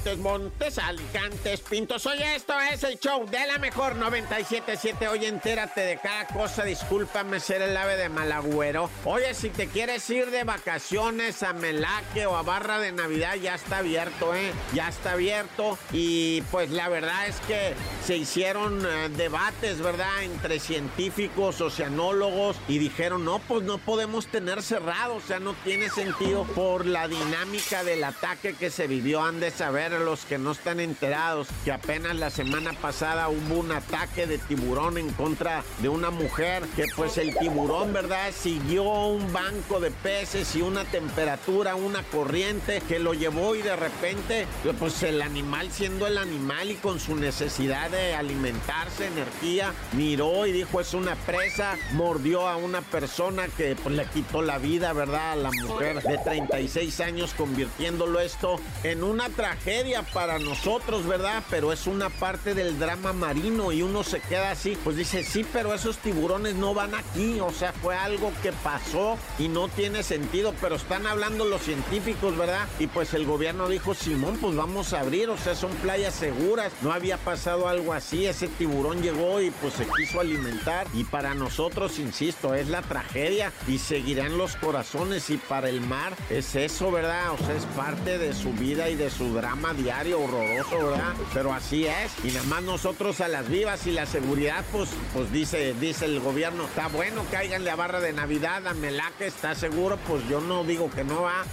Montes, Montes, Alicantes, Pintos. Oye, esto es el show de la mejor 977. Oye, entérate de cada cosa. Discúlpame ser el ave de Malagüero. Oye, si te quieres ir de vacaciones a Melaque o a Barra de Navidad, ya está abierto, ¿eh? Ya está abierto. Y pues la verdad es que se hicieron eh, debates, ¿verdad? Entre científicos, oceanólogos. Y dijeron, no, pues no podemos tener cerrado. O sea, no tiene sentido por la dinámica del ataque que se vivió. Han de saber los que no están enterados que apenas la semana pasada hubo un ataque de tiburón en contra de una mujer que pues el tiburón, ¿verdad? Siguió un banco de peces y una temperatura, una corriente que lo llevó y de repente pues el animal siendo el animal y con su necesidad de alimentarse, energía, miró y dijo es una presa, mordió a una persona que pues le quitó la vida, ¿verdad? A la mujer de 36 años convirtiéndolo esto en una tragedia para nosotros, ¿verdad? Pero es una parte del drama marino y uno se queda así, pues dice, sí, pero esos tiburones no van aquí, o sea, fue algo que pasó y no tiene sentido, pero están hablando los científicos, ¿verdad? Y pues el gobierno dijo, Simón, pues vamos a abrir, o sea, son playas seguras, no había pasado algo así, ese tiburón llegó y pues se quiso alimentar y para nosotros, insisto, es la tragedia y seguirán los corazones y para el mar es eso, ¿verdad? O sea, es parte de su vida y de su drama diario horroroso, ¿verdad? Pero así es. Y nada más nosotros a las vivas y la seguridad, pues, pues dice, dice el gobierno, está bueno, cáiganle a barra de Navidad, a Melaque, está seguro, pues yo no digo que no va.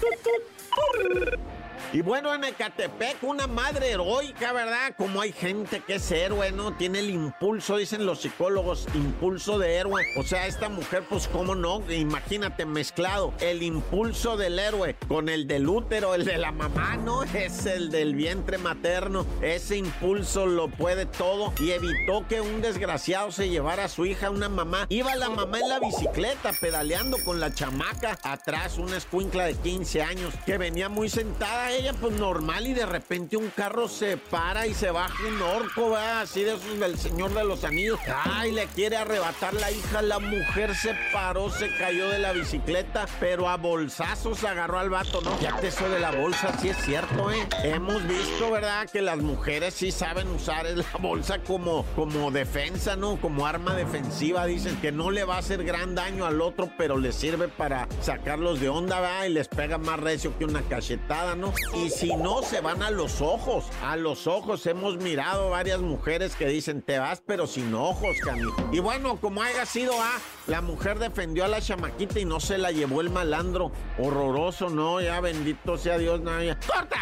Y bueno, en Ecatepec, una madre heroica, ¿verdad? Como hay gente que es héroe, ¿no? Tiene el impulso, dicen los psicólogos, impulso de héroe. O sea, esta mujer, pues, ¿cómo no? Imagínate mezclado. El impulso del héroe con el del útero, el de la mamá, ¿no? Es el del vientre materno. Ese impulso lo puede todo y evitó que un desgraciado se llevara a su hija, una mamá. Iba la mamá en la bicicleta pedaleando con la chamaca atrás, una escuincla de 15 años que venía muy sentada ella pues normal y de repente un carro se para y se baja un orco, va así de esos del Señor de los Anillos. Ay, le quiere arrebatar la hija, la mujer se paró, se cayó de la bicicleta, pero a bolsazos agarró al vato, ¿no? Ya que eso de la bolsa sí es cierto, ¿eh? Hemos visto, ¿verdad? Que las mujeres sí saben usar la bolsa como, como defensa, ¿no? Como arma defensiva, dicen que no le va a hacer gran daño al otro, pero le sirve para sacarlos de onda, ¿verdad? Y les pega más recio que una cachetada, ¿no? Y si no, se van a los ojos. A los ojos hemos mirado varias mujeres que dicen, te vas pero sin ojos, Cami. Y bueno, como haya sido, ah, la mujer defendió a la chamaquita y no se la llevó el malandro. Horroroso, ¿no? Ya bendito sea Dios, ya. ¡Corta!